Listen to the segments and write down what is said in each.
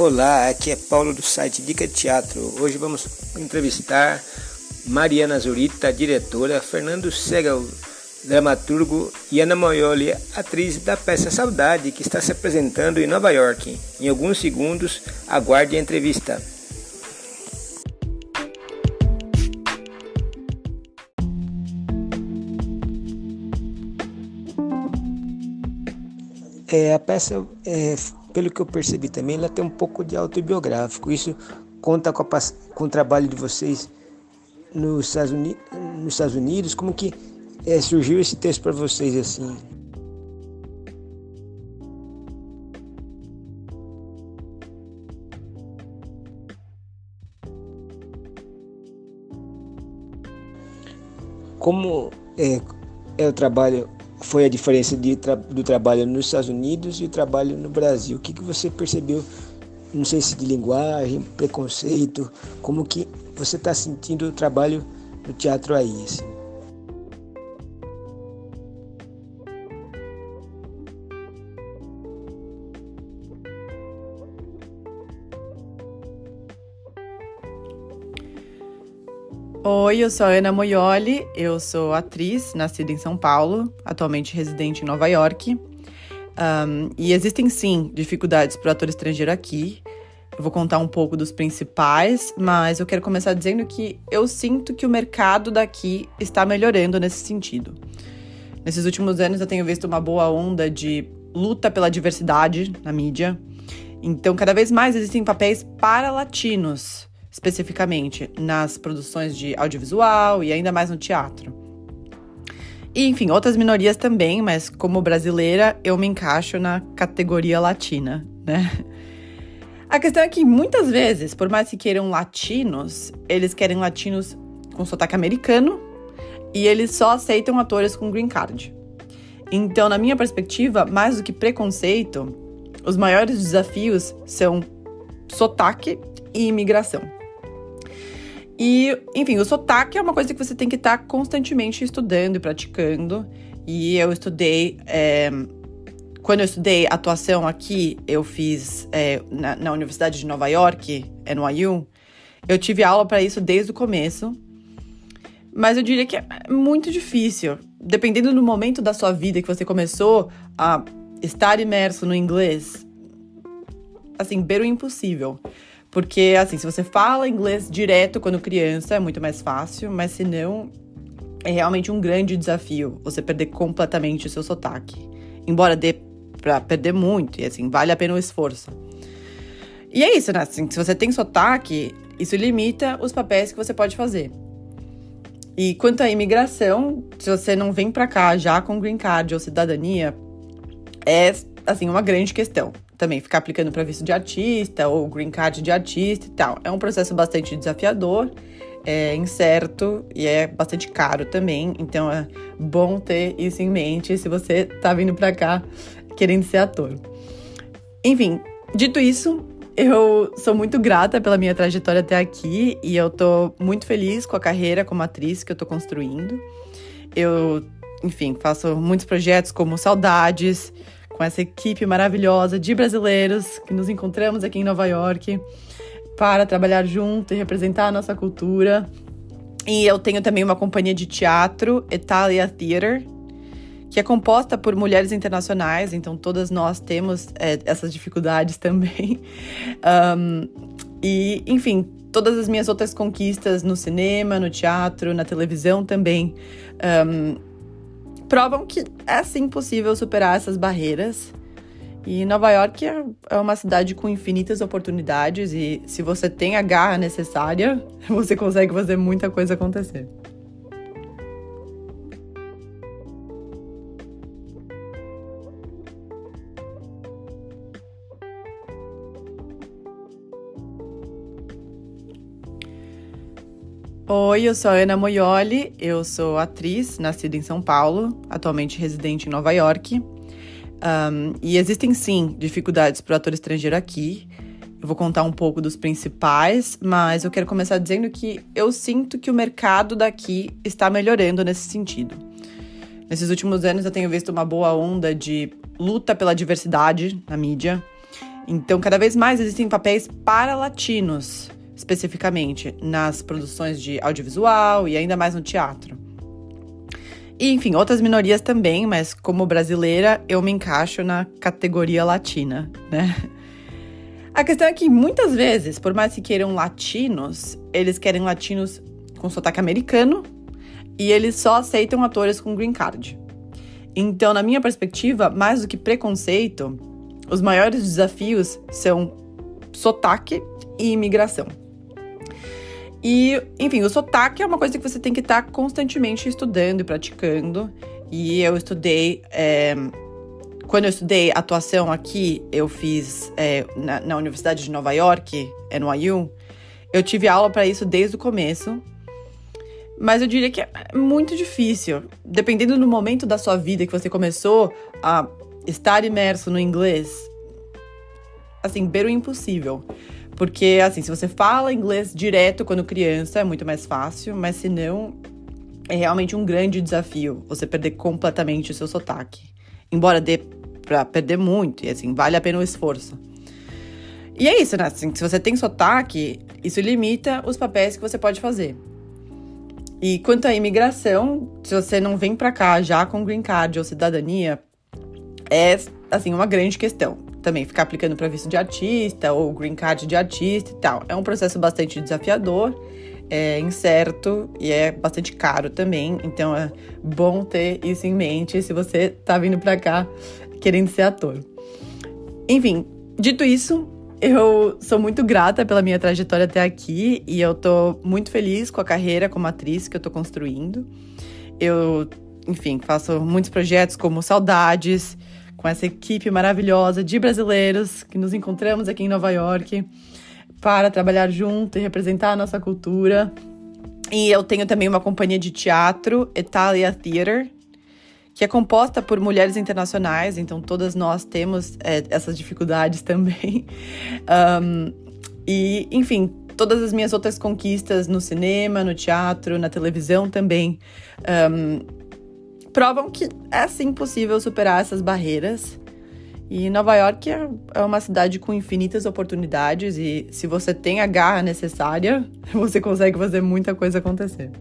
Olá, aqui é Paulo do site Dica de Teatro. Hoje vamos entrevistar Mariana Zurita, diretora, Fernando Segal, dramaturgo, e Ana Moioli, atriz da peça Saudade, que está se apresentando em Nova York. Em alguns segundos, aguarde a entrevista. É, a peça, é, pelo que eu percebi também, ela tem um pouco de autobiográfico. Isso conta com, a, com o trabalho de vocês nos Estados Unidos, nos Estados Unidos como que é, surgiu esse texto para vocês assim? Como é, é o trabalho foi a diferença de, do trabalho nos Estados Unidos e o trabalho no Brasil? O que, que você percebeu, não sei se de linguagem, preconceito, como que você está sentindo o trabalho no teatro aí? Assim? Oi, eu sou a Ana Moioli, eu sou atriz, nascida em São Paulo, atualmente residente em Nova York. Um, e existem sim dificuldades para o ator estrangeiro aqui. Eu vou contar um pouco dos principais, mas eu quero começar dizendo que eu sinto que o mercado daqui está melhorando nesse sentido. Nesses últimos anos eu tenho visto uma boa onda de luta pela diversidade na mídia. Então, cada vez mais existem papéis para latinos, especificamente nas produções de audiovisual e ainda mais no teatro. E, enfim, outras minorias também, mas como brasileira, eu me encaixo na categoria latina, né? A questão é que muitas vezes, por mais que queiram latinos, eles querem latinos com sotaque americano e eles só aceitam atores com green card. Então, na minha perspectiva, mais do que preconceito, os maiores desafios são sotaque e imigração. E, enfim, o sotaque é uma coisa que você tem que estar tá constantemente estudando e praticando. E eu estudei. É, quando eu estudei atuação aqui, eu fiz é, na, na, Universidade de Nova York, NYU. Eu tive aula para isso desde o começo. Mas eu diria que é muito difícil. Dependendo do momento da sua vida que você começou a estar imerso no inglês, assim, beira o impossível. Porque, assim, se você fala inglês direto quando criança, é muito mais fácil, mas se não, é realmente um grande desafio você perder completamente o seu sotaque. Embora dê pra perder muito, e assim, vale a pena o esforço. E é isso, né? Assim, se você tem sotaque, isso limita os papéis que você pode fazer. E quanto à imigração, se você não vem para cá já com green card ou cidadania, é assim uma grande questão também ficar aplicando para visto de artista ou green card de artista e tal. É um processo bastante desafiador, é incerto e é bastante caro também. Então é bom ter isso em mente se você tá vindo para cá querendo ser ator. Enfim, dito isso, eu sou muito grata pela minha trajetória até aqui e eu tô muito feliz com a carreira como atriz que eu tô construindo. Eu, enfim, faço muitos projetos como Saudades, com essa equipe maravilhosa de brasileiros que nos encontramos aqui em Nova York para trabalhar junto e representar a nossa cultura. E eu tenho também uma companhia de teatro, Italia Theater, que é composta por mulheres internacionais, então todas nós temos é, essas dificuldades também. Um, e, enfim, todas as minhas outras conquistas no cinema, no teatro, na televisão também. Um, provam que é sim possível superar essas barreiras. E Nova York é, é uma cidade com infinitas oportunidades e se você tem a garra necessária, você consegue fazer muita coisa acontecer. Oi, eu sou a Ana Moioli, eu sou atriz, nascida em São Paulo, atualmente residente em Nova York. Um, e existem sim dificuldades para o ator estrangeiro aqui. Eu vou contar um pouco dos principais, mas eu quero começar dizendo que eu sinto que o mercado daqui está melhorando nesse sentido. Nesses últimos anos eu tenho visto uma boa onda de luta pela diversidade na mídia. Então, cada vez mais existem papéis para latinos, especificamente nas produções de audiovisual e ainda mais no teatro. E, enfim, outras minorias também, mas como brasileira, eu me encaixo na categoria latina, né? A questão é que muitas vezes, por mais que queiram latinos, eles querem latinos com sotaque americano e eles só aceitam atores com green card. Então, na minha perspectiva, mais do que preconceito, os maiores desafios são sotaque e imigração. E, enfim, o sotaque é uma coisa que você tem que estar tá constantemente estudando e praticando. E eu estudei. É, quando eu estudei atuação aqui, eu fiz é, na, na, Universidade de Nova York, NYU. Eu tive aula para isso desde o começo. Mas eu diria que é muito difícil. Dependendo do momento da sua vida que você começou a estar imerso no inglês, assim, beira o impossível. Porque, assim, se você fala inglês direto quando criança, é muito mais fácil, mas se não, é realmente um grande desafio você perder completamente o seu sotaque. Embora dê pra perder muito, e assim, vale a pena o esforço. E é isso, né? Assim, se você tem sotaque, isso limita os papéis que você pode fazer. E quanto à imigração, se você não vem para cá já com green card ou cidadania, é assim uma grande questão. Também ficar aplicando para visto de artista ou green card de artista e tal. É um processo bastante desafiador, é incerto e é bastante caro também. Então é bom ter isso em mente se você tá vindo para cá querendo ser ator. Enfim, dito isso, eu sou muito grata pela minha trajetória até aqui e eu tô muito feliz com a carreira como atriz que eu tô construindo. Eu, enfim, faço muitos projetos como Saudades, com essa equipe maravilhosa de brasileiros que nos encontramos aqui em Nova York para trabalhar junto e representar a nossa cultura. E eu tenho também uma companhia de teatro, Italia Theater, que é composta por mulheres internacionais, então todas nós temos é, essas dificuldades também. Um, e, enfim, todas as minhas outras conquistas no cinema, no teatro, na televisão também um, provam que é sim possível superar essas barreiras. E Nova York é, é uma cidade com infinitas oportunidades e se você tem a garra necessária, você consegue fazer muita coisa acontecer.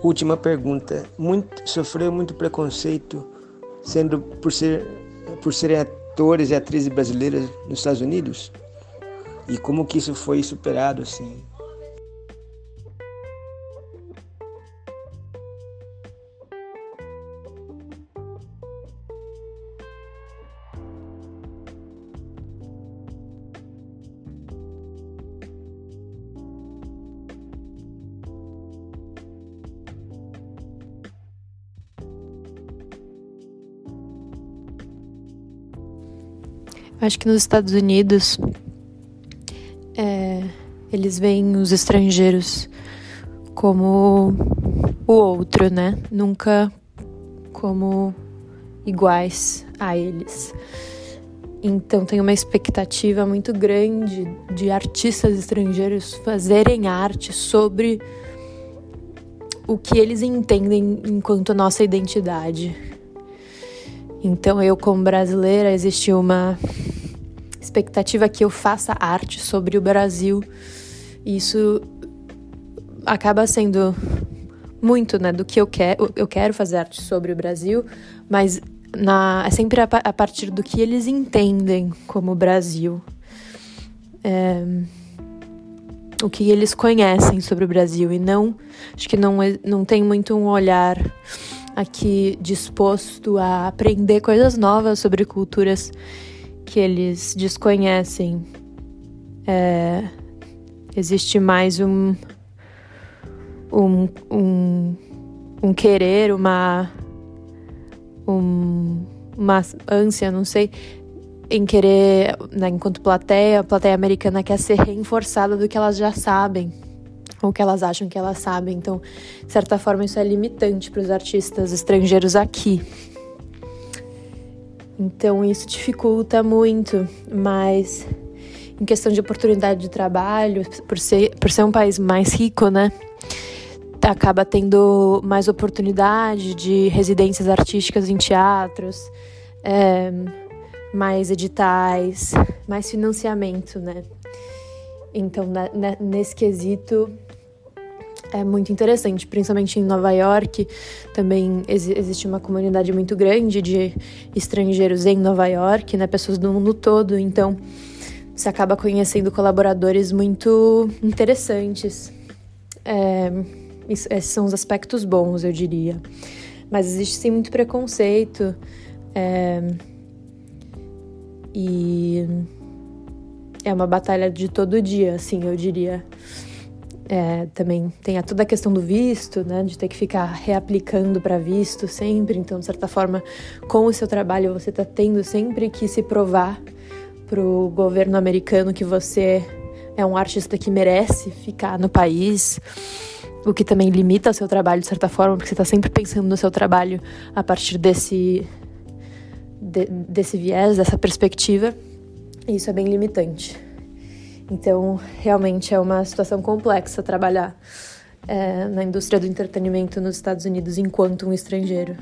Última pergunta. Muito, sofreu muito preconceito sendo por ser por serem atores e atrizes brasileiras nos Estados Unidos? E como que isso foi superado assim? Acho que nos Estados Unidos é, eles veem os estrangeiros como o outro, né? Nunca como iguais a eles. Então tem uma expectativa muito grande de artistas estrangeiros fazerem arte sobre o que eles entendem enquanto nossa identidade. Então eu como brasileira existe uma expectativa que eu faça arte sobre o Brasil. E isso acaba sendo muito, né, do que eu quero. Eu quero fazer arte sobre o Brasil, mas na, é sempre a, a partir do que eles entendem como Brasil. É, o que eles conhecem sobre o Brasil e não acho que não, não tem muito um olhar aqui disposto a aprender coisas novas sobre culturas que eles desconhecem. É, existe mais um, um, um, um querer, uma, um, uma ânsia, não sei, em querer, né, enquanto plateia, a plateia americana quer ser reforçada do que elas já sabem ou que elas acham que elas sabem. Então, de certa forma, isso é limitante para os artistas estrangeiros aqui. Então isso dificulta muito, mas em questão de oportunidade de trabalho, por ser, por ser um país mais rico, né? Acaba tendo mais oportunidade de residências artísticas em teatros, é, mais editais, mais financiamento, né? Então, nesse quesito, é muito interessante, principalmente em Nova York, também ex existe uma comunidade muito grande de estrangeiros em Nova York, né, pessoas do mundo todo, então você acaba conhecendo colaboradores muito interessantes. É, esses são os aspectos bons, eu diria. Mas existe sim muito preconceito. É, e é uma batalha de todo dia, assim, eu diria. É, também tem a toda a questão do visto, né, de ter que ficar reaplicando para visto sempre. Então, de certa forma, com o seu trabalho, você está tendo sempre que se provar para o governo americano que você é um artista que merece ficar no país, o que também limita o seu trabalho de certa forma, porque você está sempre pensando no seu trabalho a partir desse, de, desse viés, dessa perspectiva. E isso é bem limitante. Então, realmente é uma situação complexa trabalhar é, na indústria do entretenimento nos Estados Unidos enquanto um estrangeiro.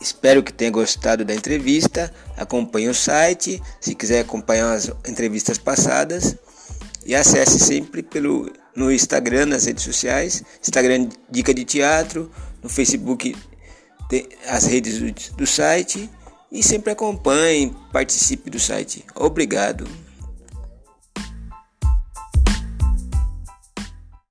Espero que tenha gostado da entrevista. Acompanhe o site, se quiser acompanhar as entrevistas passadas e acesse sempre pelo no Instagram, nas redes sociais, Instagram Dica de Teatro, no Facebook as redes do, do site e sempre acompanhe, participe do site. Obrigado.